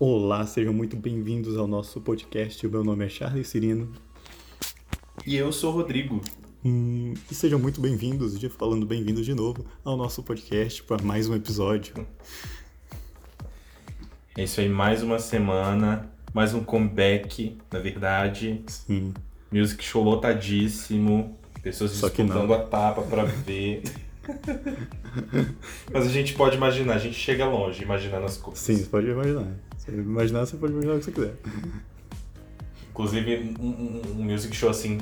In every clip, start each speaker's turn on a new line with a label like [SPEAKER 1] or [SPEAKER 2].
[SPEAKER 1] Olá, sejam muito bem-vindos ao nosso podcast. O meu nome é Charles Cirino.
[SPEAKER 2] E eu sou o Rodrigo.
[SPEAKER 1] Hum, e sejam muito bem-vindos, de falando bem-vindos de novo ao nosso podcast para mais um episódio.
[SPEAKER 2] É isso aí, mais uma semana, mais um comeback, na verdade.
[SPEAKER 1] Sim.
[SPEAKER 2] Music show lotadíssimo, pessoas
[SPEAKER 1] Só
[SPEAKER 2] disputando a tapa pra ver. Mas a gente pode imaginar, a gente chega longe imaginando as coisas.
[SPEAKER 1] Sim, você pode imaginar. Imaginar, você pode imaginar o que você quiser.
[SPEAKER 2] Inclusive, um, um- um music show assim,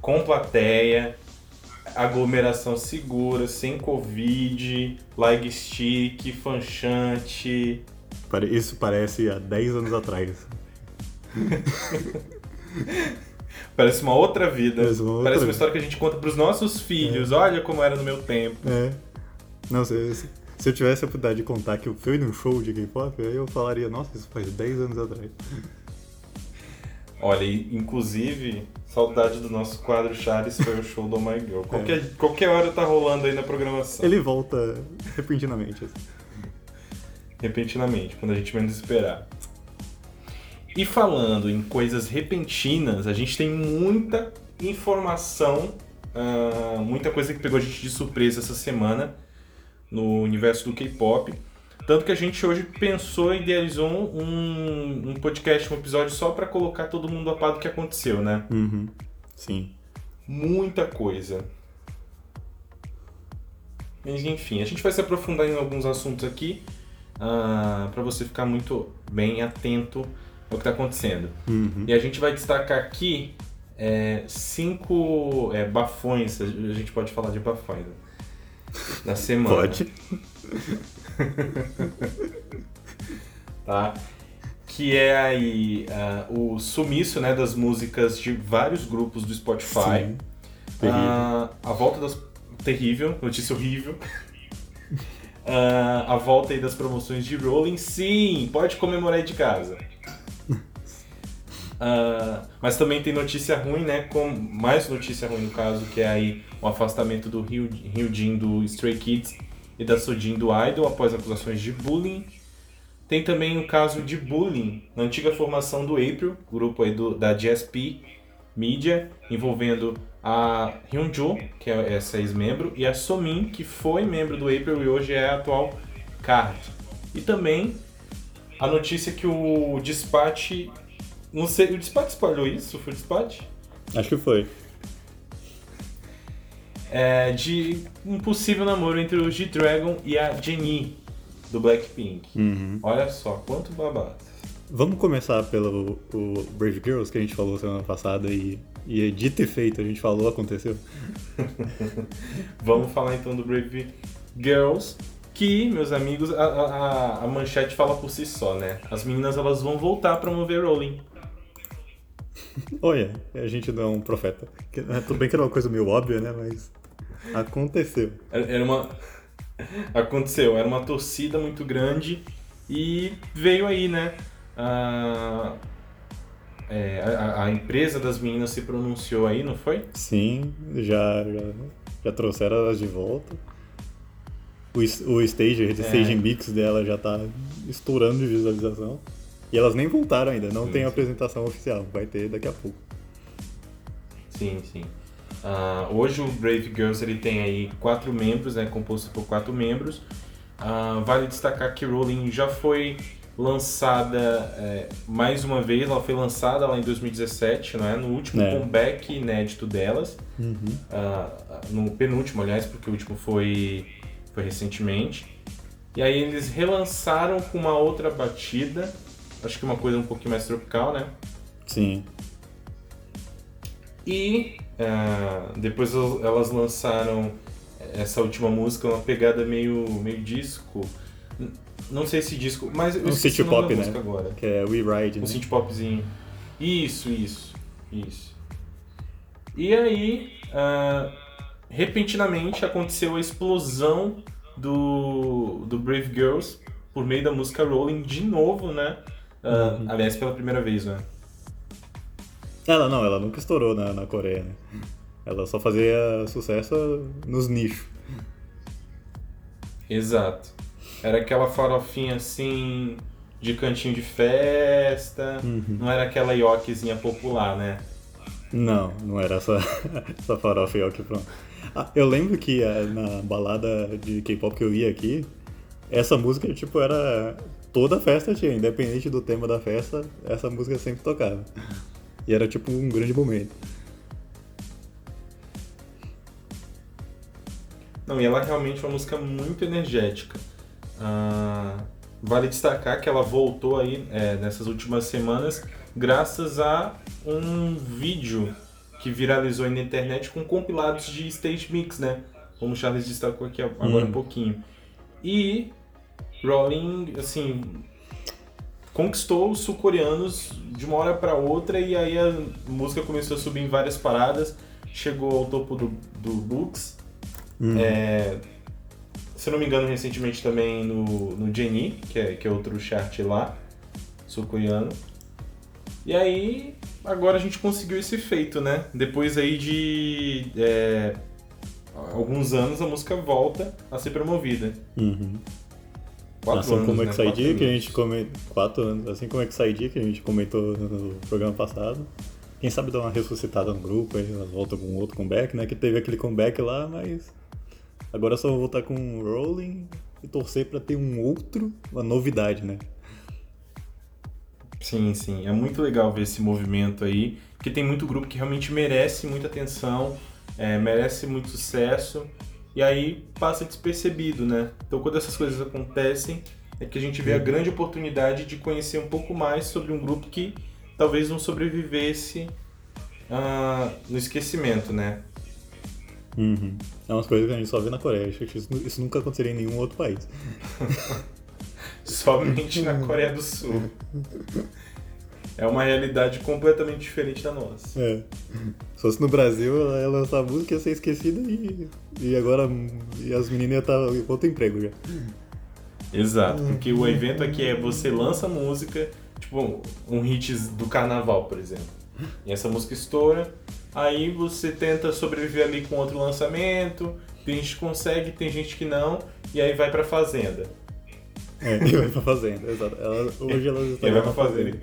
[SPEAKER 2] com plateia, aglomeração segura, sem Covid, lag stick, fanchante.
[SPEAKER 1] Isso parece há 10 anos atrás.
[SPEAKER 2] Parece uma outra vida.
[SPEAKER 1] Parece uma outra
[SPEAKER 2] Parece uma
[SPEAKER 1] vida.
[SPEAKER 2] história que a gente conta pros nossos filhos. Olha como era no meu tempo.
[SPEAKER 1] É. Não, se, se- eu tivesse a oportunidade de contar que eu fui num show de K-pop, aí eu falaria, nossa, isso faz 10 anos atrás.
[SPEAKER 2] Olha, inclusive, saudade do nosso quadro Charles foi o show do My Girl. Qualquer, qualquer hora tá rolando aí na programação.
[SPEAKER 1] Ele volta repentinamente. assim.
[SPEAKER 2] Repentinamente, quando a gente menos esperar. E falando em coisas repentinas, a gente tem muita informação, ah, muita coisa que pegou a gente de surpresa essa semana no universo do K-pop. Tanto que a gente hoje pensou e idealizou um, um podcast, um episódio só pra colocar todo mundo a par do que aconteceu, né?
[SPEAKER 1] Uhum. Sim.
[SPEAKER 2] Muita coisa. Mas enfim, a gente vai se aprofundar em alguns assuntos aqui ah, para você ficar muito bem atento ao que está acontecendo.
[SPEAKER 1] Uhum.
[SPEAKER 2] E a gente vai destacar aqui é, cinco é, bafões, a gente pode falar de bafões né? Da semana.
[SPEAKER 1] Pode.
[SPEAKER 2] tá? Que é aí ah, o sumiço né, das músicas de vários grupos do Spotify. Ah, a volta das. Terrível, notícia horrível. Ah, a volta aí das promoções de Rolling, sim, pode comemorar aí de casa. Ah, mas também tem notícia ruim, né? Com mais notícia ruim no caso, que é aí o afastamento do Ryu, Ryujin do Stray Kids e da Sojin do Idol após acusações de bullying. Tem também o caso de bullying na antiga formação do April, grupo aí do, da GSP Media, envolvendo a Hyunjo, que é essa ex-membro, e a Somin, que foi membro do April e hoje é a atual Card. E também a notícia que o Dispatch. Não sei, o Dispatch espalhou isso? Foi o Dispatch?
[SPEAKER 1] Acho que foi.
[SPEAKER 2] É, de um possível namoro entre o G-Dragon e a Jennie, do Blackpink.
[SPEAKER 1] Uhum.
[SPEAKER 2] Olha só, quanto babado.
[SPEAKER 1] Vamos começar pelo o Brave Girls, que a gente falou semana passada e, e dito e feito, a gente falou, aconteceu.
[SPEAKER 2] Vamos falar então do Brave Girls, que, meus amigos, a, a, a manchete fala por si só, né? As meninas elas vão voltar a promover Rolling.
[SPEAKER 1] Olha, a gente não é um profeta. Né, Tudo bem que era uma coisa meio óbvia, né? Mas aconteceu.
[SPEAKER 2] Era uma. Aconteceu, era uma torcida muito grande e veio aí, né? A, é, a, a empresa das meninas se pronunciou aí, não foi?
[SPEAKER 1] Sim, já, já, já trouxeram elas de volta. O, o stage, o stage mix dela já tá estourando de visualização. E elas nem voltaram ainda, não
[SPEAKER 2] Sim,
[SPEAKER 1] tem
[SPEAKER 2] sim.
[SPEAKER 1] apresentação oficial, vai ter daqui a pouco.
[SPEAKER 2] Sim, sim. Ah, hoje o Brave Girls ele tem aí quatro membros, né, composto por quatro membros. Ah, vale destacar que Rolling já foi lançada é, mais uma vez, ela foi lançada lá em 2017, não é? No último
[SPEAKER 1] É.
[SPEAKER 2] comeback inédito delas. Ah, no penúltimo, aliás, porque o último foi, foi recentemente. E aí eles relançaram com uma outra batida, acho que uma coisa um pouquinho mais tropical, né?
[SPEAKER 1] Sim.
[SPEAKER 2] E ah, depois el- elas lançaram essa última música, uma pegada meio, meio disco. Não sei se disco, mas eu
[SPEAKER 1] Um
[SPEAKER 2] nome
[SPEAKER 1] pop, né?
[SPEAKER 2] agora.
[SPEAKER 1] Que é We Ride,
[SPEAKER 2] Um
[SPEAKER 1] né?
[SPEAKER 2] synth popzinho. Isso, isso, isso. E aí, ah, repentinamente aconteceu a explosão do, do Brave Girls por meio da música Rolling de novo, né?
[SPEAKER 1] Uhum.
[SPEAKER 2] Aliás, pela primeira vez, né?
[SPEAKER 1] Ela não, ela nunca estourou na, na Coreia, né? Ela só fazia sucesso nos nichos.
[SPEAKER 2] Exato. Era aquela farofinha assim, de cantinho de festa,
[SPEAKER 1] Uhum.
[SPEAKER 2] não era aquela ioquezinha popular, né?
[SPEAKER 1] Não, não era essa, essa farofa e que pronto. Ah, eu lembro que eh, na balada de K-pop que eu ia aqui, essa música, tipo, era. Toda festa tinha, independente do tema da festa, essa música sempre tocava. E era tipo um grande momento.
[SPEAKER 2] Não, e ela realmente é uma música muito energética. Ah, vale destacar que ela voltou aí é, nessas últimas semanas graças a um vídeo que viralizou aí na internet com compilados de stage mix, né? Como o Charles destacou aqui agora
[SPEAKER 1] Hum.
[SPEAKER 2] um pouquinho. E Rolling, assim, conquistou os sul-coreanos de uma hora para outra e aí a música começou a subir em várias paradas, chegou ao topo do, do Books.
[SPEAKER 1] Hum.
[SPEAKER 2] É, se não me engano, recentemente também no, no Jenny, que é, que é outro chart lá, sul-coreano. E aí, agora a gente conseguiu esse feito, né? Depois aí de é, alguns anos, a música volta a ser promovida.
[SPEAKER 1] Uhum.
[SPEAKER 2] Quatro
[SPEAKER 1] assim
[SPEAKER 2] anos,
[SPEAKER 1] como
[SPEAKER 2] né?
[SPEAKER 1] é que sai
[SPEAKER 2] Quatro
[SPEAKER 1] dia que a gente comentou. Quatro anos. Assim como é que que a gente comentou no programa passado. Quem sabe dar uma ressuscitada no grupo, aí elas voltam com outro comeback, né? Que teve aquele comeback lá, mas. Agora só voltar com o Rolling e torcer pra ter um outro, uma novidade, né?
[SPEAKER 2] Sim, sim. É muito legal ver esse movimento aí, porque tem muito grupo que realmente merece muita atenção, é, merece muito sucesso, e aí passa despercebido, né? Então quando essas coisas acontecem, é que a gente vê a grande oportunidade de conhecer um pouco mais sobre um grupo que talvez não sobrevivesse ah, no esquecimento, né?
[SPEAKER 1] Uhum. É umas coisas que a gente só vê na Coreia. Acho que isso, isso nunca aconteceria em nenhum outro país.
[SPEAKER 2] Somente na Coreia do Sul. É uma realidade completamente diferente da nossa.
[SPEAKER 1] É. Se fosse no Brasil, ela ia lançar a música, ia ser esquecida e, e agora e as meninas iam estar com outro emprego já.
[SPEAKER 2] Exato, porque o evento aqui é você lança música, tipo um hit do carnaval, por exemplo. E essa música estoura, aí você tenta sobreviver ali com outro lançamento, tem gente que consegue, tem gente que não, e aí vai pra fazenda.
[SPEAKER 1] É, e vai pra fazenda, exato. Ela- hoje elas estão
[SPEAKER 2] E vai pra fazenda.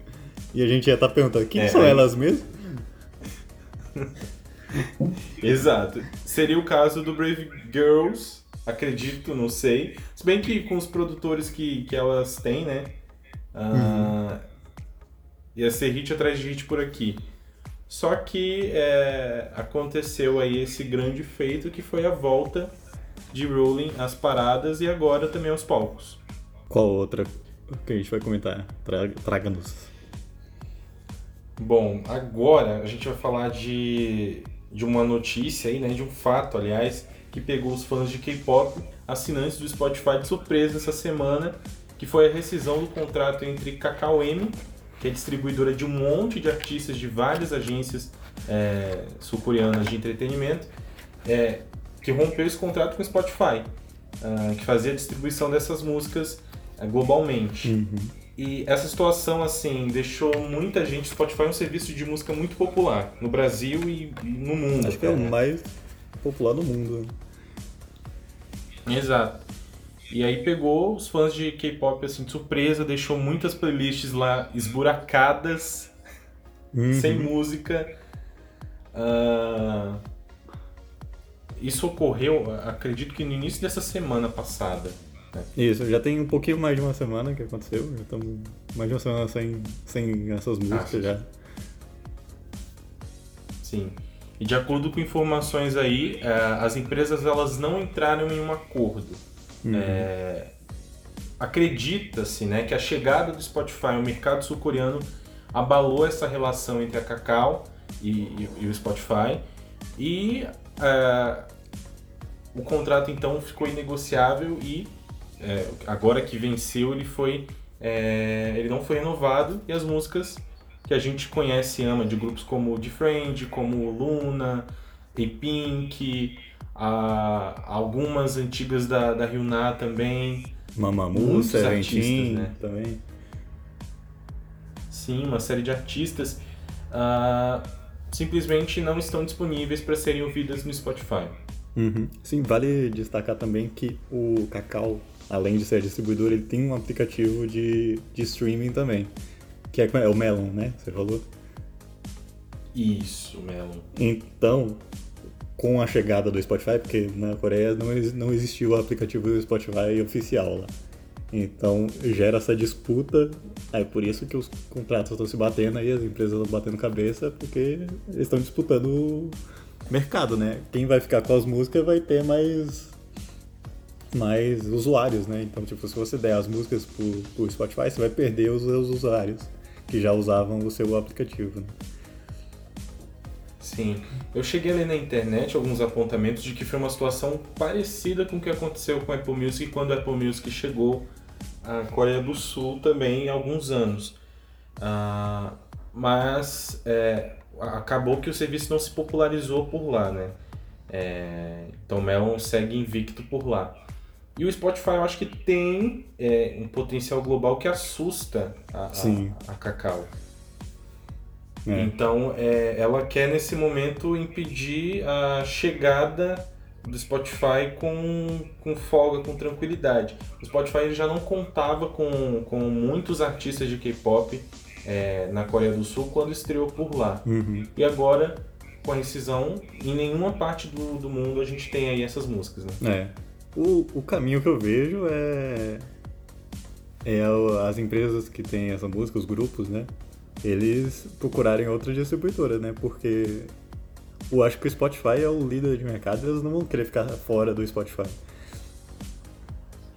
[SPEAKER 1] E a gente ia estar perguntando, quem
[SPEAKER 2] É,
[SPEAKER 1] são elas mesmo?
[SPEAKER 2] Exato. Seria o caso do Brave Girls, acredito, não sei. Se bem que com os produtores que, que elas têm, né? ah, Ia ser hit atrás de hit por aqui. Só que é, aconteceu aí esse grande feito que foi a volta de Rolling às paradas e agora também aos palcos.
[SPEAKER 1] Qual outra que a gente vai comentar? Tra- Traga-nos.
[SPEAKER 2] Bom, agora a gente vai falar de, de uma notícia aí, né, de um fato, aliás, que pegou os fãs de K-pop, assinantes do Spotify de surpresa essa semana, que foi a rescisão do contrato entre Kakao M, que é distribuidora de um monte de artistas de várias agências é, sul-coreanas de entretenimento, é, que rompeu esse contrato com o Spotify, ah, que fazia a distribuição dessas músicas ah, globalmente.
[SPEAKER 1] Uhum.
[SPEAKER 2] E essa situação, assim, deixou muita gente. Spotify é um serviço de música muito popular no Brasil e e no mundo.
[SPEAKER 1] Acho que é o
[SPEAKER 2] né?
[SPEAKER 1] mais popular do mundo.
[SPEAKER 2] Exato. E aí pegou os fãs de K-pop, assim, de surpresa, deixou muitas playlists lá esburacadas,
[SPEAKER 1] Uhum.
[SPEAKER 2] sem música. Ah, Isso ocorreu, acredito que no início dessa semana passada.
[SPEAKER 1] Isso, já tem um pouquinho mais de uma semana que aconteceu. Já estamos mais de uma semana sem, sem essas músicas
[SPEAKER 2] sim.
[SPEAKER 1] já.
[SPEAKER 2] Sim. E de acordo com informações aí, eh, as empresas elas não entraram em um acordo.
[SPEAKER 1] Uhum.
[SPEAKER 2] É, Acredita-se né, que a chegada do Spotify ao mercado sul-coreano abalou essa relação entre a Kakao e, e- e o Spotify. E é, o contrato então ficou inegociável e é, agora que venceu ele foi é, ele não foi renovado e as músicas que a gente conhece e ama de grupos como The Friend, como Luna, A-Pink, a- algumas antigas da, da Hyuna também,
[SPEAKER 1] Mamamoo, Seventeen
[SPEAKER 2] né?
[SPEAKER 1] também.
[SPEAKER 2] sim, uma série de artistas, ah, simplesmente não estão disponíveis para serem ouvidas no Spotify.
[SPEAKER 1] Uhum. Sim, vale destacar também que o Cacau além de ser distribuidor, ele tem um aplicativo de, de streaming também. Que é, é o Melon, né? Você falou?
[SPEAKER 2] Isso, Melon.
[SPEAKER 1] Então, com a chegada do Spotify, porque na Coreia não, não existiu o aplicativo do Spotify oficial lá. Então gera essa disputa, é por isso que os contratos estão se batendo aí, as empresas estão batendo cabeça, porque eles estão disputando o mercado, né? Quem vai ficar com as músicas vai ter mais mais usuários, né? Então, tipo, se você der as músicas pro, pro Spotify, você vai perder os seus usuários que já usavam o seu aplicativo. Né?
[SPEAKER 2] Sim. Eu cheguei ali na internet alguns apontamentos de que foi uma situação parecida com o que aconteceu com a Apple Music quando a Apple Music chegou à Coreia do Sul também há alguns anos. Ah, mas é, acabou que o serviço não se popularizou por lá, né? É, o Melon segue invicto por lá. E o Spotify eu acho que tem é, um potencial global que assusta a, a, a Cacau. É. Então, é, ela quer nesse momento impedir a chegada do Spotify com, com folga, com tranquilidade. O Spotify já não contava com, com muitos artistas de K-pop é, na Coreia do Sul quando estreou por lá.
[SPEAKER 1] Uhum.
[SPEAKER 2] E agora, com a rescisão, em nenhuma parte do, do mundo a gente tem aí essas músicas. Né?
[SPEAKER 1] É. O, o caminho que eu vejo é, é as empresas que têm essa música, os grupos, né? eles procurarem outra distribuidora, né? Porque eu acho que o Spotify é o líder de mercado, eles não vão querer ficar fora do Spotify.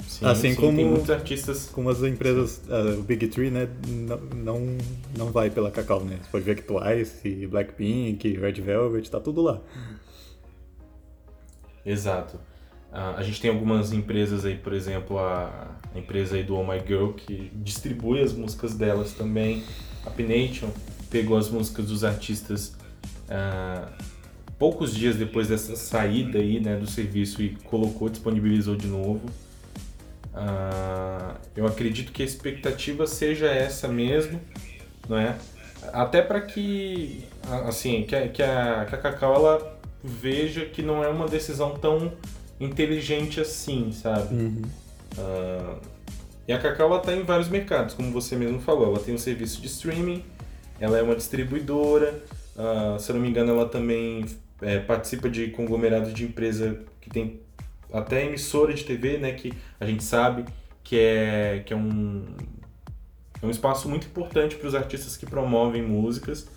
[SPEAKER 2] Sim, assim sim, como tem muitos artistas.
[SPEAKER 1] Como as empresas, uh, o Big Three, né, não, não, não vai pela Cacau, né? Você pode ver que Twice, Blackpink, Red Velvet, tá tudo lá.
[SPEAKER 2] Exato. Uh, a gente tem algumas empresas aí, por exemplo, a, a empresa aí do Oh My Girl, que distribui as músicas delas também. A Pination pegou as músicas dos artistas uh, poucos dias depois dessa saída aí, né, do serviço e colocou, disponibilizou de novo. Uh, eu acredito que a expectativa seja essa mesmo, não é? Até para que, assim, que a, que, a, que a Cacau ela veja que não é uma decisão tão inteligente assim, sabe?
[SPEAKER 1] Uhum.
[SPEAKER 2] Uh, e a Cacau está em vários mercados, como você mesmo falou. Ela tem um serviço de streaming, ela é uma distribuidora, uh, se eu não me engano, ela também é, participa de conglomerados de empresa que tem até emissora de TV, né, que a gente sabe que é, que é um, é um espaço muito importante para os artistas que promovem músicas.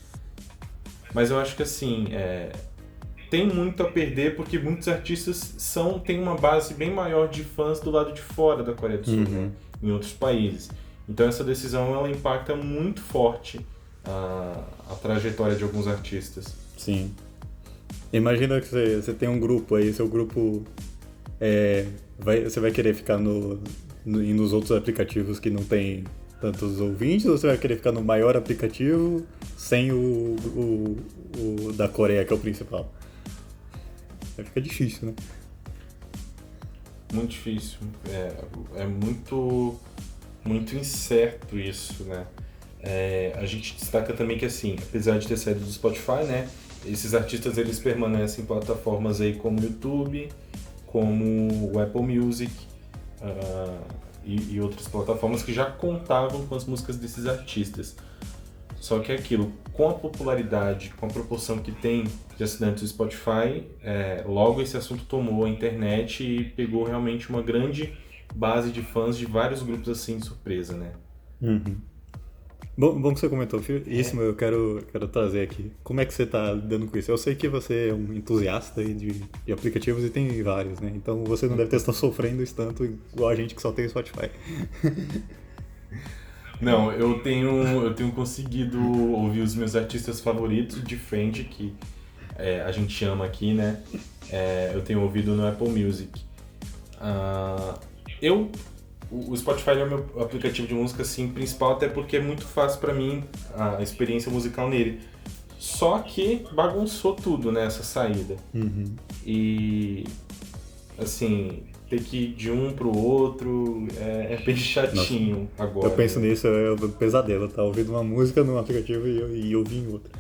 [SPEAKER 2] Mas eu acho que assim, é, tem muito a perder porque muitos artistas são têm uma base bem maior de fãs do lado de fora da Coreia do Sul. Uhum. Né? em outros países. Então essa decisão ela impacta muito forte a, a trajetória de alguns artistas.
[SPEAKER 1] Sim. Imagina que você, você tem um grupo aí, seu grupo é, vai, você vai querer ficar no, no, nos outros aplicativos que não tem tantos ouvintes ou você vai querer ficar no maior aplicativo sem o, o, o da Coreia, que é o principal? Vai ficar difícil, né?
[SPEAKER 2] muito difícil. É, é muito, muito incerto isso, né? É, a gente destaca também que, assim, apesar de ter saído do Spotify, né? Esses artistas, eles permanecem em plataformas aí como o YouTube, como o Apple Music uh, e, e outras plataformas que já contavam com as músicas desses artistas. Só que é aquilo, com a popularidade, com a proporção que tem de assinantes do Spotify, é, logo esse assunto tomou a internet e pegou realmente uma grande base de fãs de vários grupos assim de surpresa, né?
[SPEAKER 1] Uhum. Bom, bom que você comentou, isso é. eu quero, quero trazer aqui. Como é que você está lidando com isso? Eu sei que você é um entusiasta de, de aplicativos e tem vários, né? Então você não deve ter estado sofrendo isso tanto igual a gente que só tem Spotify.
[SPEAKER 2] Não, eu tenho, eu tenho conseguido ouvir os meus artistas favoritos de frente, que é, a gente chama aqui, né? É, eu tenho ouvido no Apple Music. Uh, eu, o Spotify é o meu aplicativo de música assim, principal, até porque é muito fácil para mim a experiência musical nele. Só que bagunçou tudo nessa né, saída.
[SPEAKER 1] Uhum.
[SPEAKER 2] E assim, ter que ir de um pro outro é, é bem chatinho Nossa, agora.
[SPEAKER 1] Eu penso nisso, é um pesadelo, tá ouvindo uma música num aplicativo e, e ouvir em outro.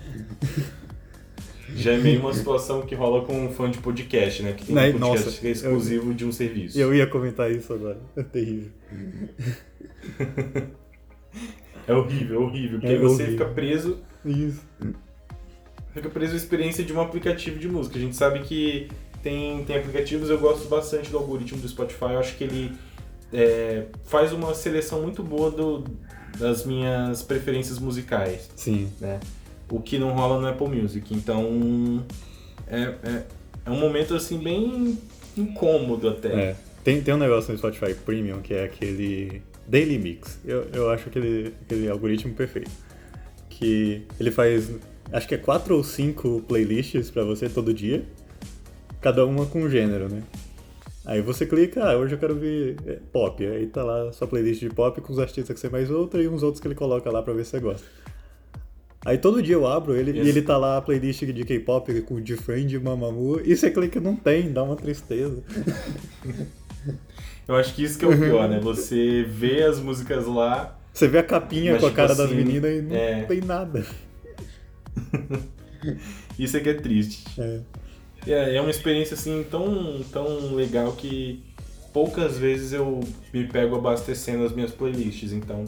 [SPEAKER 2] Já é meio uma situação que rola com um fã de podcast, né? Que tem um podcast
[SPEAKER 1] Nossa,
[SPEAKER 2] que é exclusivo eu, de um serviço.
[SPEAKER 1] Eu ia comentar isso agora. É terrível.
[SPEAKER 2] É horrível, é horrível. Porque
[SPEAKER 1] É
[SPEAKER 2] você
[SPEAKER 1] horrível.
[SPEAKER 2] fica preso.
[SPEAKER 1] Isso.
[SPEAKER 2] Fica preso à experiência de um aplicativo de música. A gente sabe que tem, tem aplicativos, eu gosto bastante do algoritmo do Spotify. Eu acho que ele é, faz uma seleção muito boa do, das minhas preferências musicais.
[SPEAKER 1] Sim.
[SPEAKER 2] né? O que não rola no Apple Music. Então é, é, é um momento assim bem incômodo até.
[SPEAKER 1] É. Tem, tem um negócio no Spotify Premium que é aquele Daily Mix. Eu, eu acho aquele, aquele algoritmo perfeito. Que ele faz, acho que é quatro ou cinco playlists pra você todo dia, cada uma com um gênero, né? Aí você clica, ah, hoje eu quero ouvir é, pop. Aí tá lá a sua playlist de pop com os artistas que você mais ouve e uns outros que ele coloca lá pra ver se você gosta. Aí todo dia eu abro ele
[SPEAKER 2] Isso.
[SPEAKER 1] e ele tá lá a playlist de K-pop com Different, Mamamoo, e você clica não tem, dá uma tristeza.
[SPEAKER 2] Eu acho que isso que é o pior, né? Você vê as músicas lá.
[SPEAKER 1] Você vê a capinha
[SPEAKER 2] Mas,
[SPEAKER 1] com a
[SPEAKER 2] tipo
[SPEAKER 1] cara das
[SPEAKER 2] assim,
[SPEAKER 1] meninas e não
[SPEAKER 2] é.
[SPEAKER 1] tem nada.
[SPEAKER 2] Isso é que é triste.
[SPEAKER 1] É.
[SPEAKER 2] É, é uma experiência assim tão, tão legal que poucas vezes eu me pego abastecendo as minhas playlists, então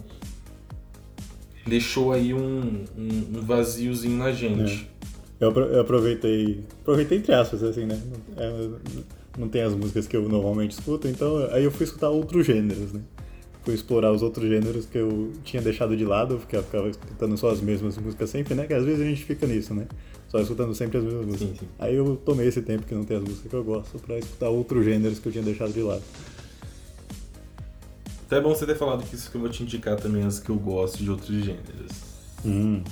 [SPEAKER 2] deixou aí um, um, um vaziozinho na gente.
[SPEAKER 1] Apro- eu aproveitei. Aproveitei entre aspas, assim, né? É, não tem as músicas que eu normalmente escuto, então aí eu fui escutar outros gêneros, né? Fui explorar os outros gêneros que eu tinha deixado de lado, porque eu ficava escutando só as mesmas músicas sempre, né? Que às vezes a gente fica nisso, né? Só escutando sempre as mesmas músicas.
[SPEAKER 2] Sim, sim.
[SPEAKER 1] Aí eu tomei esse tempo que não tem as músicas que eu gosto pra escutar outros gêneros que eu tinha deixado de lado.
[SPEAKER 2] Até é bom você ter falado que isso que eu vou te indicar também as que eu gosto de outros gêneros.
[SPEAKER 1] Hum.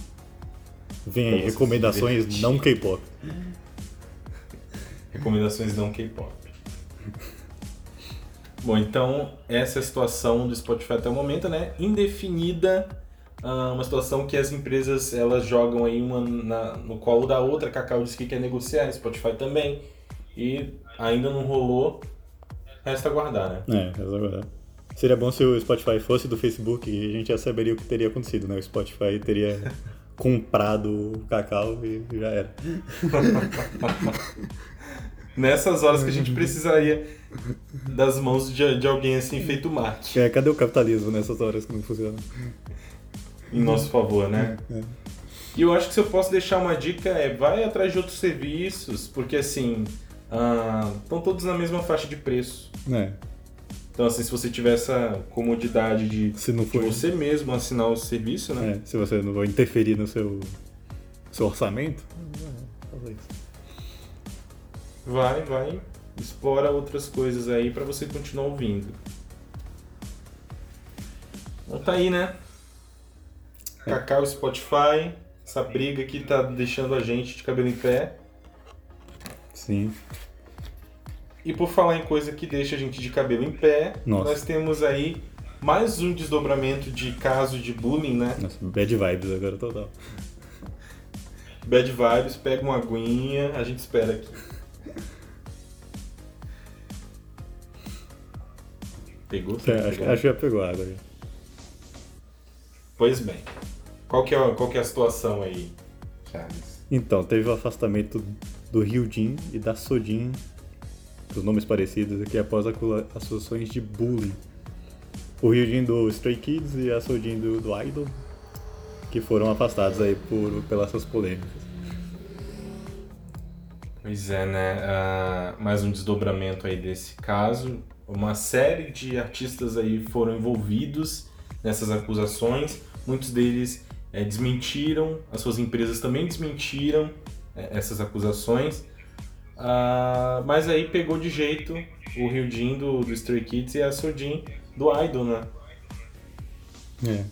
[SPEAKER 1] Vem aí, recomendações não K-pop.
[SPEAKER 2] Recomendações não K-pop. Bom, então essa é a situação do Spotify até o momento, né? Indefinida, ah, uma situação que as empresas elas jogam aí uma na- no colo da outra. A Cacau disse que quer negociar, Spotify também. E ainda não rolou, resta aguardar, né?
[SPEAKER 1] É, é verdade. Seria bom se o Spotify fosse do Facebook e a gente já saberia o que teria acontecido, né? O Spotify teria comprado o Cacau e já era.
[SPEAKER 2] Nessas horas que a gente precisaria das mãos de, de alguém assim feito Mark
[SPEAKER 1] É, cadê o capitalismo nessas horas que não funciona?
[SPEAKER 2] Em nosso favor, né?
[SPEAKER 1] É.
[SPEAKER 2] E eu acho que se eu posso deixar uma dica é vai atrás de outros serviços, porque assim estão todos na mesma faixa de preço.
[SPEAKER 1] É,
[SPEAKER 2] Então assim, se você tiver essa comodidade de, de você mesmo assinar o serviço, né?
[SPEAKER 1] É, se você não vai interferir no seu, seu orçamento, é, talvez.
[SPEAKER 2] Vai, vai, explora outras coisas aí pra você continuar ouvindo. Então tá aí, né? Cacau e Spotify, essa briga aqui tá deixando a gente de cabelo em pé.
[SPEAKER 1] Sim.
[SPEAKER 2] E por falar em coisa que deixa a gente de cabelo em pé,
[SPEAKER 1] Nossa.
[SPEAKER 2] nós temos aí mais um desdobramento de caso de bullying, né?
[SPEAKER 1] Nossa, bad vibes agora total.
[SPEAKER 2] Bad vibes, pega uma aguinha, a gente espera aqui. Pegou?
[SPEAKER 1] É, acho, acho que já pegou a água. já.
[SPEAKER 2] Pois bem. Qual que, é, qual que é a situação aí, Charles?
[SPEAKER 1] Então, teve o afastamento do Ryujin e da Sojin, os nomes parecidos aqui, após acusações de bullying. O Ryujin do Stray Kids e a Sojin do, do Idol, que foram afastados aí por, pelas suas polêmicas.
[SPEAKER 2] Pois é, né? Ah, mais um desdobramento aí desse caso. Uma série de artistas aí foram envolvidos nessas acusações. Muitos deles eh, desmentiram, as suas empresas também desmentiram eh, essas acusações. Ah, mas aí pegou de jeito o Ryujin do, do Stray Kids e a Sojin do Idol, né?
[SPEAKER 1] É.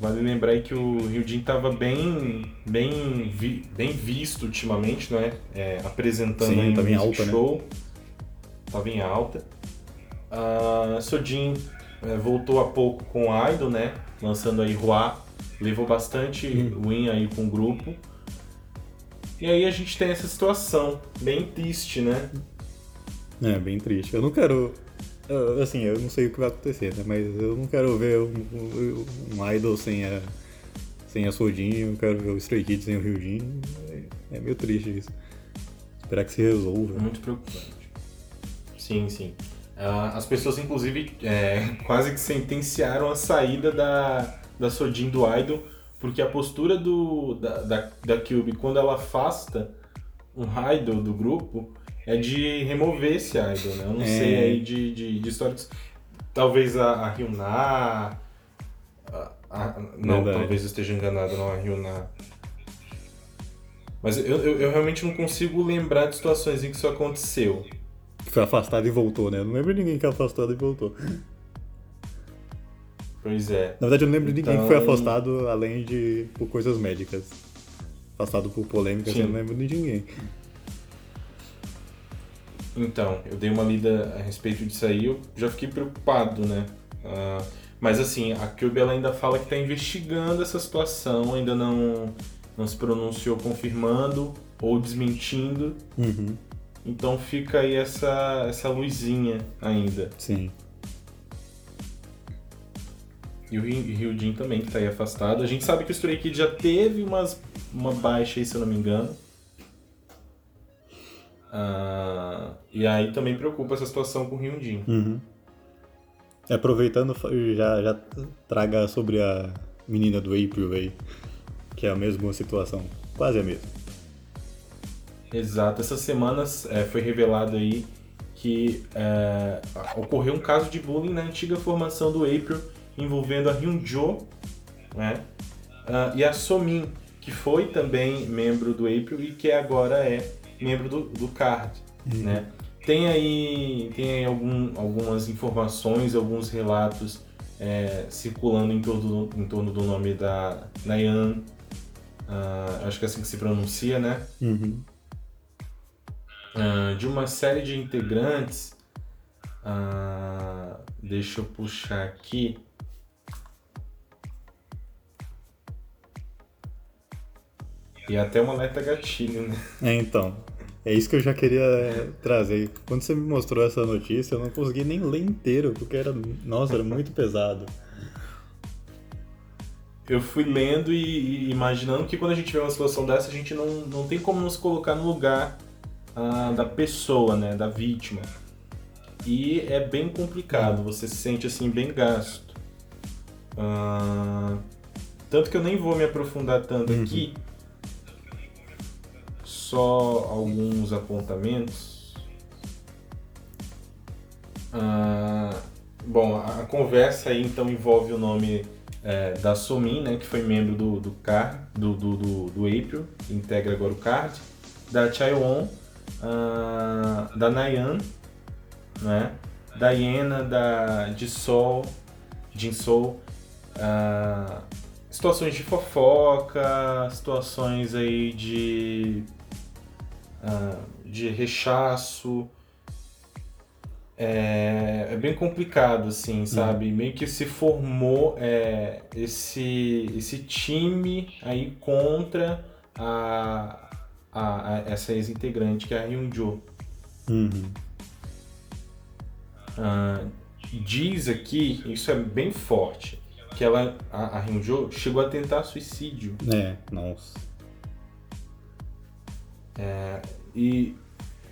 [SPEAKER 2] Vale lembrar aí que o Ryujin estava bem, bem, vi- bem visto ultimamente, não é? É, apresentando
[SPEAKER 1] Sim,
[SPEAKER 2] aí um
[SPEAKER 1] em
[SPEAKER 2] music
[SPEAKER 1] alta, né?
[SPEAKER 2] show. Tava em alta. A Sojin é, voltou há pouco com o Idol, né? Lançando aí Hua. Levou bastante win aí com o grupo. E aí a gente tem essa situação bem triste, né?
[SPEAKER 1] É, bem triste. Eu não quero. eu- Assim, eu não sei o que vai acontecer, né? Mas eu não quero ver um, um- um idol sem a, sem a Sojin, eu quero ver o Stray Kids sem o Ryujin. É meio triste isso. Esperar que se resolva.
[SPEAKER 2] Muito preocupante. Sim, sim. Uh, as pessoas, inclusive, é, quase que sentenciaram a saída da, da Sojin do Idol, porque a postura do, da, da, da Cube, quando ela afasta um idol do grupo, é de remover esse idol, né? Eu não é. sei aí de, de, de histórias. Talvez a, a Hyuna. A, a, não, Verdade. talvez eu esteja enganado, não a Hyuna. Mas eu, eu, eu, realmente não consigo lembrar de situações em que isso aconteceu.
[SPEAKER 1] Foi afastado e voltou, né? Eu não lembro de ninguém que afastado e voltou.
[SPEAKER 2] Pois é.
[SPEAKER 1] Na verdade, eu não lembro de ninguém que foi então- afastado além de por coisas médicas. Afastado por polêmicas, eu não lembro de ninguém.
[SPEAKER 2] Então, eu dei uma lida a respeito disso aí, eu já fiquei preocupado, né? Uh, mas assim, a Cube ela ainda fala que está investigando essa situação, ainda não, não se pronunciou confirmando ou desmentindo.
[SPEAKER 1] Uhum.
[SPEAKER 2] Então fica aí essa, essa luzinha ainda.
[SPEAKER 1] Sim.
[SPEAKER 2] E o Ryujin também, que está aí afastado. A gente sabe que o Stray Kids já teve umas, uma baixa aí, se eu não me engano. Uh, e aí também preocupa essa situação com o Hyunjin.
[SPEAKER 1] Uhum. Aproveitando, já, já traga sobre a menina do April aí, que é a mesma situação, quase a mesma.
[SPEAKER 2] Exato, essas semanas é, foi revelado aí que é, ocorreu um caso de bullying na antiga formação do April envolvendo a Hyunjo né, uh, e a Somin, que foi também membro do April e que agora é membro do, do CARD. Uhum. Né? Tem aí, tem aí algum, algumas informações, alguns relatos é, circulando em torno, em torno do nome da Nayan. Uh, acho que é assim que se pronuncia, né?
[SPEAKER 1] Uhum.
[SPEAKER 2] Uh, de uma série de integrantes. Uh, deixa eu puxar aqui. E até uma alerta gatilho, né?
[SPEAKER 1] É, então. É isso que eu já queria trazer. Quando você me mostrou essa notícia, eu não consegui nem ler inteiro, porque era, nossa, era muito pesado.
[SPEAKER 2] Eu fui lendo e, e, imaginando que quando a gente vê uma situação dessa, a gente não, não tem como nos colocar no lugar ah, da pessoa, né, da vítima. E é bem complicado, você se sente assim bem gasto. Ah, tanto que eu nem vou me aprofundar tanto uhum. aqui, só alguns apontamentos. Ah, bom, a, conversa aí então envolve o nome é, da Somin, né, que foi membro do, do CAR, do, do, do, do April, que integra agora o CARD, da Chaiwon, ah, da Nayan, né, da Iena, da Jisol, Jinsol, ah, situações de fofoca, situações aí de uh, de rechaço. É, é, bem complicado, assim, uhum. sabe? Uhum. Meio que se formou é, esse, esse time aí contra a, a, a essa ex-integrante, que é a Hyunjo.
[SPEAKER 1] Uhum.
[SPEAKER 2] Uh, diz aqui, isso é bem forte, que ela, a, a Hyunjo chegou a tentar suicídio.
[SPEAKER 1] É, nossa.
[SPEAKER 2] É, e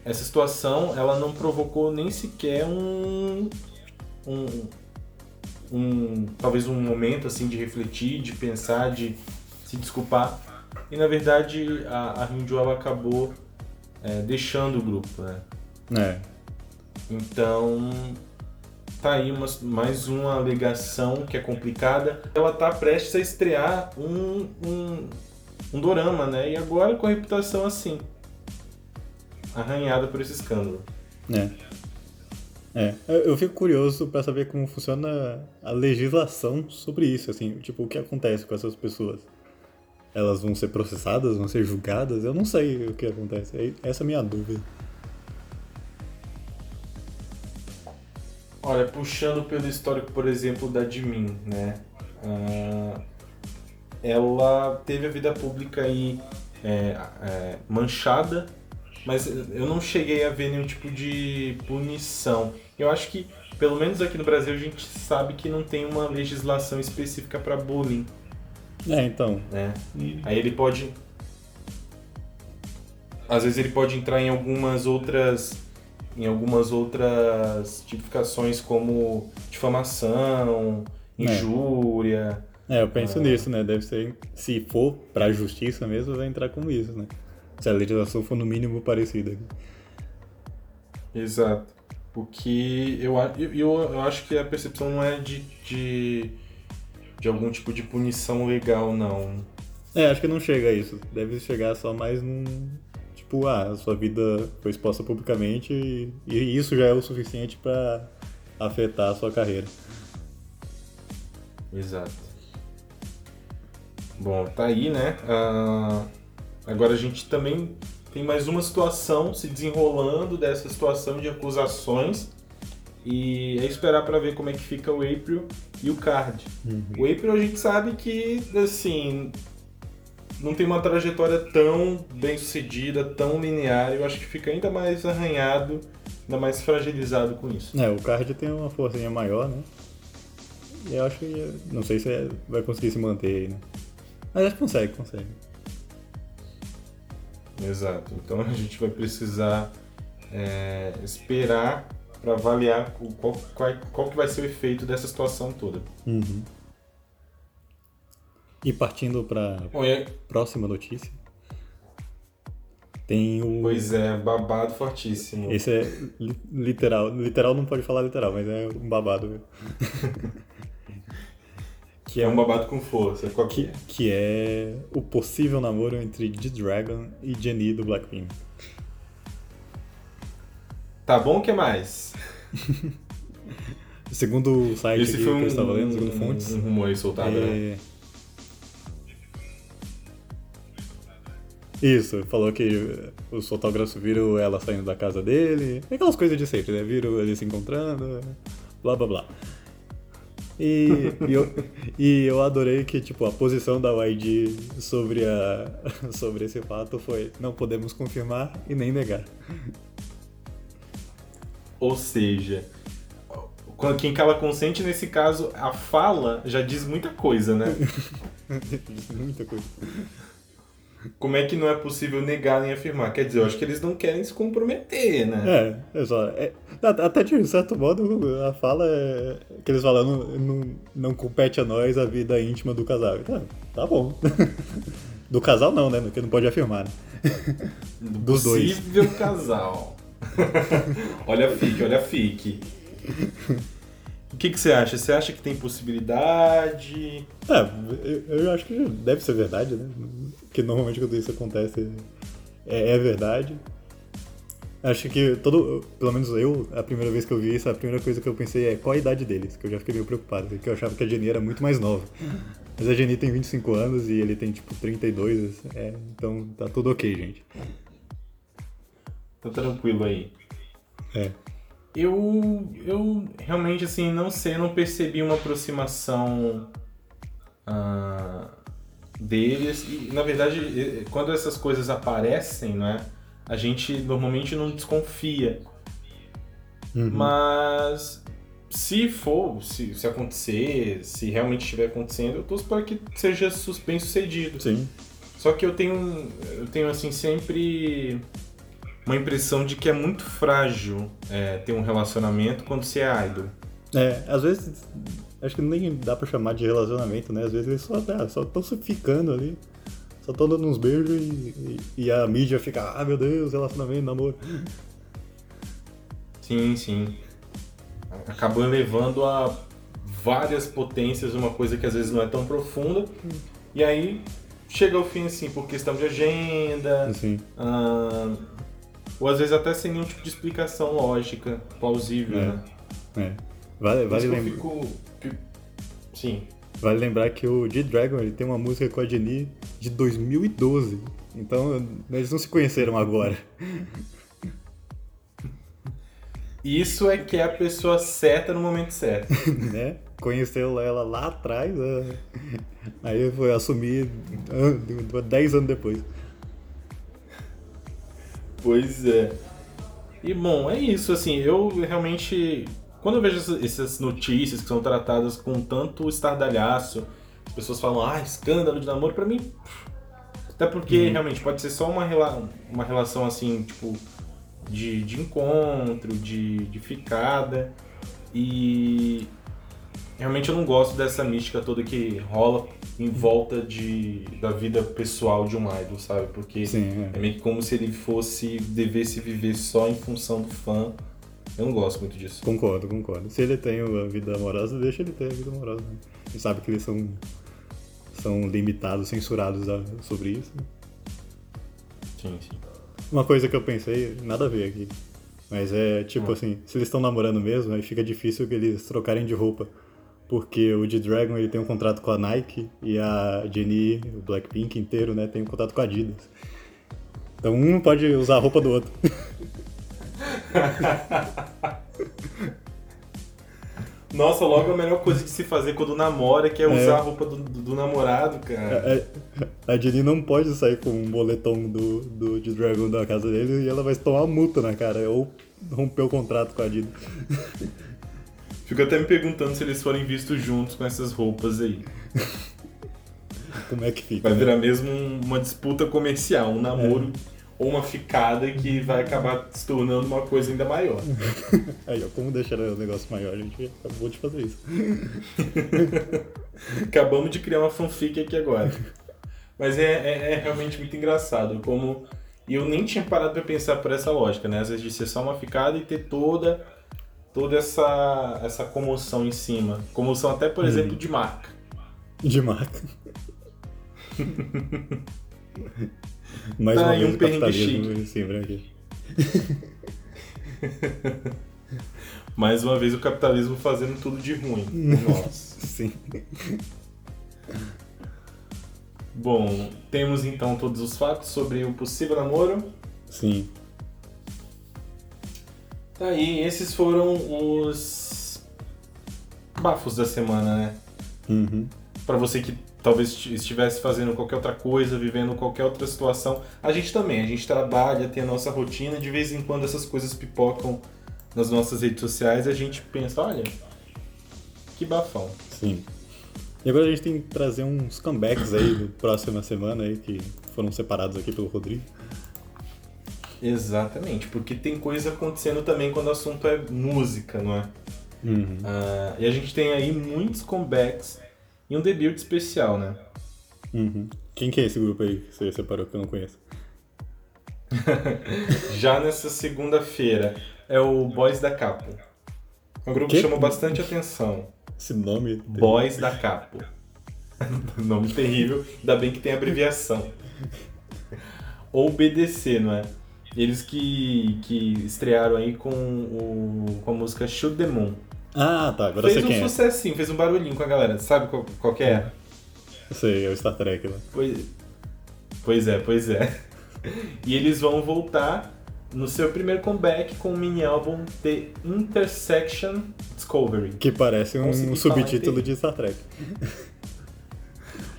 [SPEAKER 2] essa situação ela não provocou nem sequer um, um, um talvez um momento assim de refletir, de pensar, de se desculpar. E na verdade a, a acabou é, deixando o grupo, né?
[SPEAKER 1] É.
[SPEAKER 2] Então tá aí uma, mais uma alegação que é complicada. Ela tá prestes a estrear um, um, um dorama, né? E agora com a reputação assim arranhada por esse escândalo.
[SPEAKER 1] É. É, eu fico curioso para saber como funciona a legislação sobre isso, assim, tipo, o que acontece com essas pessoas. Elas vão ser processadas, vão ser julgadas? Eu não sei o que acontece. É, essa é a minha dúvida.
[SPEAKER 2] Olha, puxando pelo histórico, por exemplo, da Jimin, né? Uh, ela teve a vida pública aí é, é, manchada mas eu não cheguei a ver nenhum tipo de punição. Eu acho que, pelo menos aqui no Brasil, a gente sabe que não tem uma legislação específica para bullying.
[SPEAKER 1] É, então.
[SPEAKER 2] Né? Aí ele pode. às vezes ele pode entrar em algumas outras em algumas outras tipificações como difamação, injúria.
[SPEAKER 1] É, eu penso nisso, né? Deve ser, se for pra justiça mesmo, vai entrar com isso, né? Se a legislação for no mínimo parecida.
[SPEAKER 2] Exato. O que eu, eu, eu acho que a percepção não é de, de, de algum tipo de punição legal, não.
[SPEAKER 1] É, acho que não chega a isso. Deve chegar só mais num. Tipo, ah, a sua vida foi exposta publicamente e, e isso já é o suficiente para afetar a sua carreira.
[SPEAKER 2] Exato. Bom, tá aí, né? Uh, agora a gente também tem mais uma situação se desenrolando dessa situação de acusações e é esperar para ver como é que fica o April e o Card. Uhum. O April a gente sabe que, assim, não tem uma trajetória tão bem sucedida, tão linear, eu acho que fica ainda mais arranhado, ainda mais fragilizado com isso.
[SPEAKER 1] É, o Card tem uma forcinha maior, né? E eu acho que, não sei se vai conseguir se manter aí, né? Mas acho que consegue, consegue.
[SPEAKER 2] Exato. Então a gente vai precisar é, esperar para avaliar qual, qual, qual, que vai ser o efeito dessa situação toda.
[SPEAKER 1] Uhum. E partindo para
[SPEAKER 2] é...
[SPEAKER 1] próxima notícia. Tem o.
[SPEAKER 2] Pois é, babado fortíssimo.
[SPEAKER 1] Esse é literal. Literal não pode falar literal, mas é um babado.
[SPEAKER 2] Que é um babado com força. Qual
[SPEAKER 1] que,
[SPEAKER 2] é?
[SPEAKER 1] que é o possível namoro entre G-Dragon e Jenny do Blackpink.
[SPEAKER 2] Tá bom, o que mais?
[SPEAKER 1] segundo o site Esse que, um, eu estava lendo, segundo um, fontes.
[SPEAKER 2] Um rumor aí soltado, é... né?
[SPEAKER 1] Isso, falou que os fotógrafos viram ela saindo da casa dele. Aquelas coisas de sempre, né? Viram ele se encontrando, blá blá blá. E, e, eu, e eu adorei que, tipo, a posição da YG sobre, a, sobre esse fato foi não podemos confirmar e nem negar.
[SPEAKER 2] Ou seja, quem cala consente, nesse caso, a fala já diz muita coisa, né?
[SPEAKER 1] diz muita coisa
[SPEAKER 2] como é que não é possível negar nem afirmar? Quer dizer, eu acho que eles não querem se comprometer,
[SPEAKER 1] né? É, é só. É, até de certo modo, a fala é, que eles falam não, não, não compete a nós a vida íntima do casal. Tá, tá bom. Do casal não, né? Porque não pode afirmar, né?
[SPEAKER 2] Do Dos possível dois. casal. olha a FIC, olha a FIC. O que, que você acha? Você acha que tem possibilidade?
[SPEAKER 1] É, eu, eu acho que deve ser verdade, né? Que normalmente quando isso acontece é, é, verdade. Acho que todo, pelo menos eu, a primeira vez que eu vi isso, a primeira coisa que eu pensei é qual a idade deles, que eu já fiquei meio preocupado, porque eu achava que a Jenny era muito mais nova. Mas a Jenny tem 25 anos e ele tem tipo 32, é, então tá tudo ok, gente.
[SPEAKER 2] Tá tranquilo aí.
[SPEAKER 1] É.
[SPEAKER 2] Eu, eu realmente assim não sei, não percebi uma aproximação uh, deles. E, na verdade, quando essas coisas aparecem, né, a gente normalmente não desconfia. Uhum. Mas se for, se, se acontecer, se realmente estiver acontecendo, eu torço para que seja bem sucedido.
[SPEAKER 1] Sim.
[SPEAKER 2] Só que eu tenho, eu tenho assim sempre uma impressão de que é muito frágil é, ter um relacionamento quando você é idol.
[SPEAKER 1] É, às vezes, acho que nem dá pra chamar de relacionamento, né? Às vezes eles só ah, só estão se ficando ali, só estão dando uns beijos e, e, e, a mídia fica, ah meu Deus, relacionamento, namoro.
[SPEAKER 2] Sim, sim. Acabou elevando a várias potências uma coisa que às vezes não é tão profunda. E aí chega ao fim, assim, por questão de agenda, ah, ou às vezes até sem nenhum tipo de explicação lógica, plausível,
[SPEAKER 1] é.
[SPEAKER 2] né?
[SPEAKER 1] É. Vale, vale lembrar.
[SPEAKER 2] Fico... Sim.
[SPEAKER 1] Vale lembrar que o G-Dragon ele tem uma música com a Jenny de 2012. Então eles não se conheceram agora.
[SPEAKER 2] Isso é que é a pessoa certa no momento certo.
[SPEAKER 1] né? Conheceu ela lá atrás, né? aí foi assumir 10 anos depois.
[SPEAKER 2] Pois é. E bom, é isso, assim, eu realmente. Quando eu vejo essas notícias que são tratadas com tanto estardalhaço, pessoas falam, ah, escândalo de namoro, pra mim, Até porque realmente pode ser só uma, rela uma relação assim, tipo, de, de encontro, de, de ficada. E realmente eu não gosto dessa mística toda que rola em volta de, da vida pessoal de um idol, sabe? Porque
[SPEAKER 1] Sim,
[SPEAKER 2] é
[SPEAKER 1] é.
[SPEAKER 2] meio que como se ele fosse, devesse viver só em função do fã. Eu não gosto muito disso.
[SPEAKER 1] Concordo, concordo. Se ele tem a vida amorosa, deixa ele ter a vida amorosa. Né? Gente sabe que eles são, são limitados, censurados a- sobre isso.
[SPEAKER 2] Sim, sim.
[SPEAKER 1] Uma coisa que eu pensei, nada a ver aqui. Mas é tipo
[SPEAKER 2] Hum.
[SPEAKER 1] assim, se eles estão namorando mesmo, aí fica difícil que eles trocarem de roupa. Porque o G-Dragon ele tem um contrato com a Nike e a Jennie, o Blackpink inteiro, né, tem um contrato com a Adidas. Então um pode usar a roupa do outro.
[SPEAKER 2] Nossa, logo a melhor coisa de se fazer quando namora que é usar a roupa do, do- do namorado, cara.
[SPEAKER 1] A, a Jennie não pode sair com um boletom do, do G-Dragon da casa dele e ela vai tomar multa na cara, ou romper o contrato com a Adidas.
[SPEAKER 2] Fico até me perguntando se eles forem vistos juntos com essas roupas aí.
[SPEAKER 1] Como é que fica?
[SPEAKER 2] Vai
[SPEAKER 1] né?
[SPEAKER 2] virar mesmo um- uma disputa comercial, um namoro ou uma ficada que vai acabar se tornando uma coisa ainda maior.
[SPEAKER 1] Aí, ó, como deixar o negócio maior? A gente acabou de fazer isso.
[SPEAKER 2] Acabamos de criar uma fanfic aqui agora. Mas é, é- é realmente muito engraçado como. E eu nem tinha parado pra pensar por essa lógica, né? Às vezes de ser só uma ficada e ter toda, toda essa, essa comoção em cima. Comoção até, por exemplo, de marca.
[SPEAKER 1] De marca. Mais
[SPEAKER 2] Tá
[SPEAKER 1] uma
[SPEAKER 2] aí
[SPEAKER 1] vez
[SPEAKER 2] um
[SPEAKER 1] o capitalismo em cima aqui.
[SPEAKER 2] Mais uma vez o capitalismo fazendo tudo de ruim. nós.
[SPEAKER 1] Sim.
[SPEAKER 2] Bom, temos então todos os fatos sobre o possível namoro.
[SPEAKER 1] Sim.
[SPEAKER 2] Tá aí, esses foram os bafos da semana, né?
[SPEAKER 1] Uhum.
[SPEAKER 2] Pra você que talvez esti- estivesse fazendo qualquer outra coisa, vivendo qualquer outra situação. A gente também, a gente trabalha, tem a nossa rotina, de vez em quando essas coisas pipocam nas nossas redes sociais e a gente pensa, olha, que bafão.
[SPEAKER 1] Sim. E agora a gente tem que trazer uns comebacks aí do próxima semana aí que foram separados aqui pelo Rodrigo.
[SPEAKER 2] Exatamente, porque tem coisa acontecendo também quando o assunto é música, não é?
[SPEAKER 1] Uhum.
[SPEAKER 2] Ah, e a gente tem aí muitos comebacks e um debut especial, né?
[SPEAKER 1] Uhum. Quem que é esse grupo aí que você separou que eu não conheço?
[SPEAKER 2] Já nessa segunda-feira é o Boys da Capo. É um grupo que chamou bastante atenção.
[SPEAKER 1] Esse nome.
[SPEAKER 2] Boys da Capo. Nome terrível, ainda bem que tem abreviação. Ou BDC, não é? Eles que, que estrearam aí com, o, com a música Shoot the Moon.
[SPEAKER 1] Ah, tá. Agora
[SPEAKER 2] fez
[SPEAKER 1] sei
[SPEAKER 2] um
[SPEAKER 1] quem é.
[SPEAKER 2] sucessinho, fez um barulhinho com a galera. Sabe qual, qual que é?
[SPEAKER 1] Sei, é o Star Trek lá.
[SPEAKER 2] Pois, pois é, pois é. E eles vão voltar no seu primeiro comeback com o mini álbum The Intersection Discovery.
[SPEAKER 1] Que parece um
[SPEAKER 2] Consegui
[SPEAKER 1] subtítulo de Star Trek.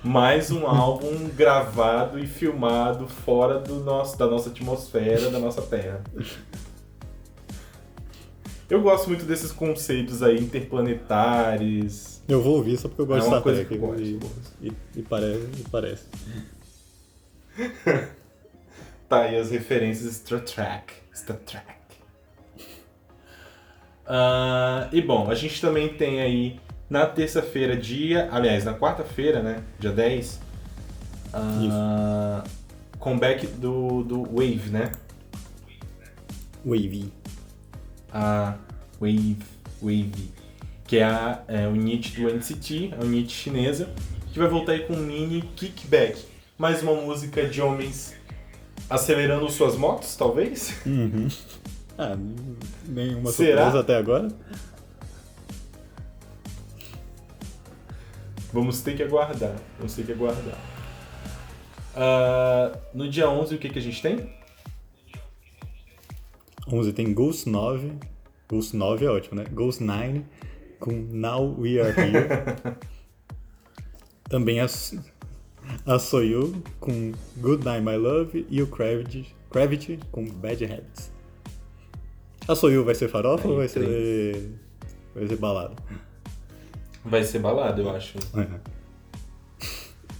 [SPEAKER 2] Mais um álbum gravado e filmado fora do nosso, da nossa atmosfera, da nossa Terra. Eu gosto muito desses conceitos aí interplanetários.
[SPEAKER 1] Eu vou ouvir só porque eu gosto
[SPEAKER 2] É
[SPEAKER 1] de Star
[SPEAKER 2] coisa
[SPEAKER 1] Trek.
[SPEAKER 2] que eu gosto,
[SPEAKER 1] e,
[SPEAKER 2] gosto.
[SPEAKER 1] e, e parece, e parece.
[SPEAKER 2] Tá aí as referências Star Trek. Star Trek. Ah, e bom, a gente também tem aí na terça-feira, dia. Aliás, na quarta-feira, né? Dia 10. ah, comeback do, do Wave, né?
[SPEAKER 1] Wavy.
[SPEAKER 2] A Wave. Wave. Que é a é, unit do NCT, a unit chinesa. Que vai voltar aí com um mini kickback. Mais uma música de homens acelerando suas motos, talvez?
[SPEAKER 1] Uhum. Ah, nenhuma
[SPEAKER 2] Será?
[SPEAKER 1] surpresa até agora.
[SPEAKER 2] Vamos ter que aguardar. Vamos ter que aguardar. Ah, no dia 11, o que, que a gente tem?
[SPEAKER 1] 11 tem Ghost 9. Ghost 9 é ótimo, né? Ghost 9 com Now We Are Here. Também a, a Soyu com Good Night My Love e o Gravity, Gravity com Bad Habits. A Soyu vai ser farofa
[SPEAKER 2] Aí,
[SPEAKER 1] ou vai ser, vai ser balada?
[SPEAKER 2] Vai ser balada, eu acho.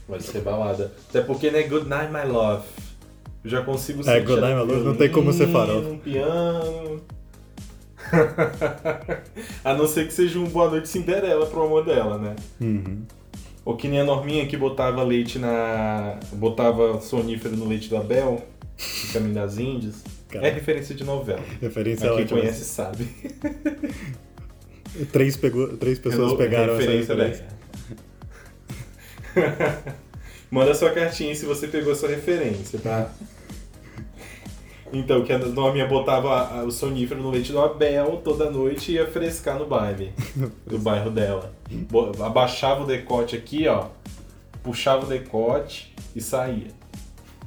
[SPEAKER 2] Vai ser balada. Até porque, né, Good Night My Love. Eu já consigo
[SPEAKER 1] É, Good Night, My Love, não tem como ser farofa.
[SPEAKER 2] Um piano. a não ser que seja um Boa Noite Cinderela pro amor dela, né?
[SPEAKER 1] Uhum.
[SPEAKER 2] Ou que nem a Norminha que botava leite na. botava sonífero no leite do Abel, no Caminho das Índias.
[SPEAKER 1] Cara.
[SPEAKER 2] É referência de novela.
[SPEAKER 1] Referência
[SPEAKER 2] Pra quem
[SPEAKER 1] ótima.
[SPEAKER 2] conhece sabe.
[SPEAKER 1] Três, pegou, três pessoas pegaram essa
[SPEAKER 2] referência. Manda sua cartinha se você pegou sua referência, tá? Então, que a Norminha botava o sonífero no leite do Abel toda noite e ia frescar no baile do bairro dela. Abaixava o decote aqui, ó. Puxava o decote e saía.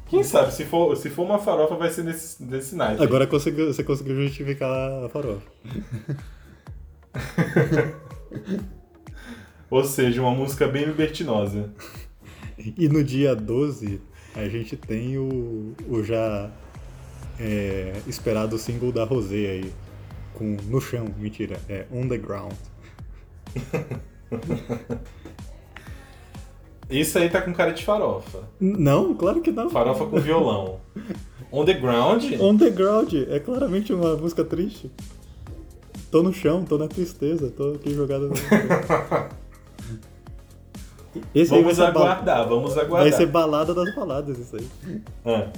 [SPEAKER 2] Quem sabe, se for, se for uma farofa, vai ser nesse, nesse naipe.
[SPEAKER 1] Agora conseguiu, você conseguiu justificar a farofa.
[SPEAKER 2] Ou seja, uma música bem libertinosa.
[SPEAKER 1] E no dia 12, a gente tem o, o já é, esperado single da Rosé aí. Com No Chão, mentira, é On The Ground.
[SPEAKER 2] Isso aí tá com cara de farofa.
[SPEAKER 1] Não, claro que não.
[SPEAKER 2] Farofa com violão. On the ground?
[SPEAKER 1] On The Ground é claramente uma música triste. Tô no chão, tô na tristeza, tô aqui jogado no Esse
[SPEAKER 2] Vamos
[SPEAKER 1] ser ba-
[SPEAKER 2] aguardar, vamos aguardar.
[SPEAKER 1] Vai ser balada das baladas isso aí.
[SPEAKER 2] Ah.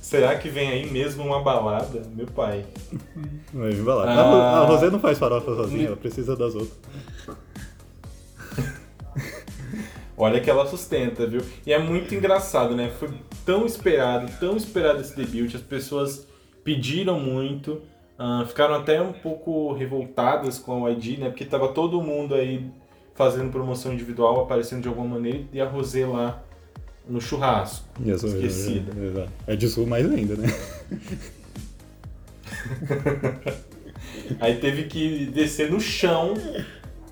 [SPEAKER 2] Será que vem aí mesmo uma balada? Meu pai.
[SPEAKER 1] Vai vir balada.
[SPEAKER 2] Ah.
[SPEAKER 1] A, a Rosé não faz farofa sozinha, ela precisa das outras.
[SPEAKER 2] Olha que ela sustenta, viu? E é muito engraçado, né? Foi tão esperado, tão esperado esse debut, as pessoas pediram muito, ah, ficaram até um pouco revoltadas com a YG, né? Porque tava todo mundo aí fazendo promoção individual, aparecendo de alguma maneira, e a Rosé lá no churrasco.
[SPEAKER 1] Isso,
[SPEAKER 2] Esquecida.
[SPEAKER 1] É, exato. é de sul mais ainda, né?
[SPEAKER 2] Aí teve que descer no chão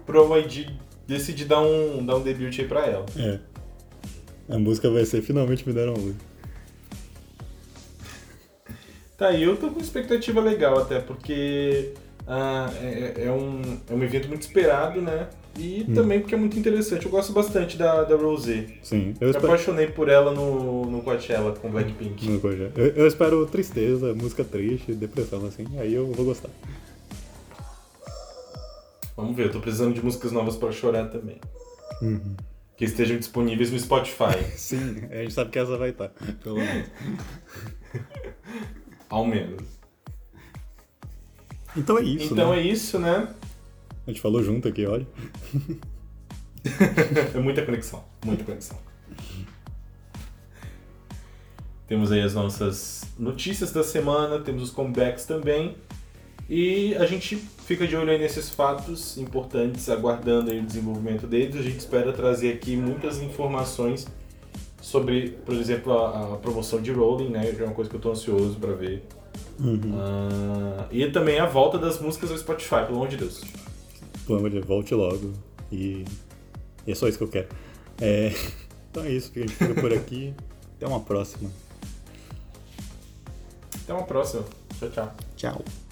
[SPEAKER 2] pro YG decidir dar um, dar um debut aí pra ela.
[SPEAKER 1] É. A música vai ser Finalmente Me Deram Luz.
[SPEAKER 2] Tá, e eu tô com expectativa legal até, porque ah, é, é um, é um evento muito esperado, né? E também porque é muito interessante. Eu gosto bastante da, da Rosé.
[SPEAKER 1] Sim, eu
[SPEAKER 2] Me
[SPEAKER 1] espero.
[SPEAKER 2] apaixonei por ela no, no Coachella com Blackpink.
[SPEAKER 1] Não, coisa. Eu, eu espero tristeza, música triste, depressão, assim, aí eu vou gostar.
[SPEAKER 2] Vamos ver, eu tô precisando de músicas novas pra chorar também.
[SPEAKER 1] Uhum.
[SPEAKER 2] Que estejam disponíveis no Spotify,
[SPEAKER 1] Sim, a gente sabe que essa vai estar, pelo menos.
[SPEAKER 2] ao menos.
[SPEAKER 1] Então é isso,
[SPEAKER 2] então
[SPEAKER 1] né?
[SPEAKER 2] é isso, né?
[SPEAKER 1] A gente falou junto aqui, olha.
[SPEAKER 2] É muita conexão, muita conexão. Temos aí as nossas notícias da semana, temos os comebacks também. E a gente fica de olho aí nesses fatos importantes, aguardando aí o desenvolvimento deles. A gente espera trazer aqui muitas informações sobre, por exemplo, a, a promoção de Rolling, né? Que é uma coisa que eu tô ansioso para ver. Ah, e também a volta das músicas ao Spotify, pelo amor de Deus.
[SPEAKER 1] Pelo amor de Deus, volte logo. E... e é só isso que eu quero. É... Então é isso, a gente fica por aqui. Até uma próxima.
[SPEAKER 2] Até uma próxima. Tchau, tchau.
[SPEAKER 1] Tchau.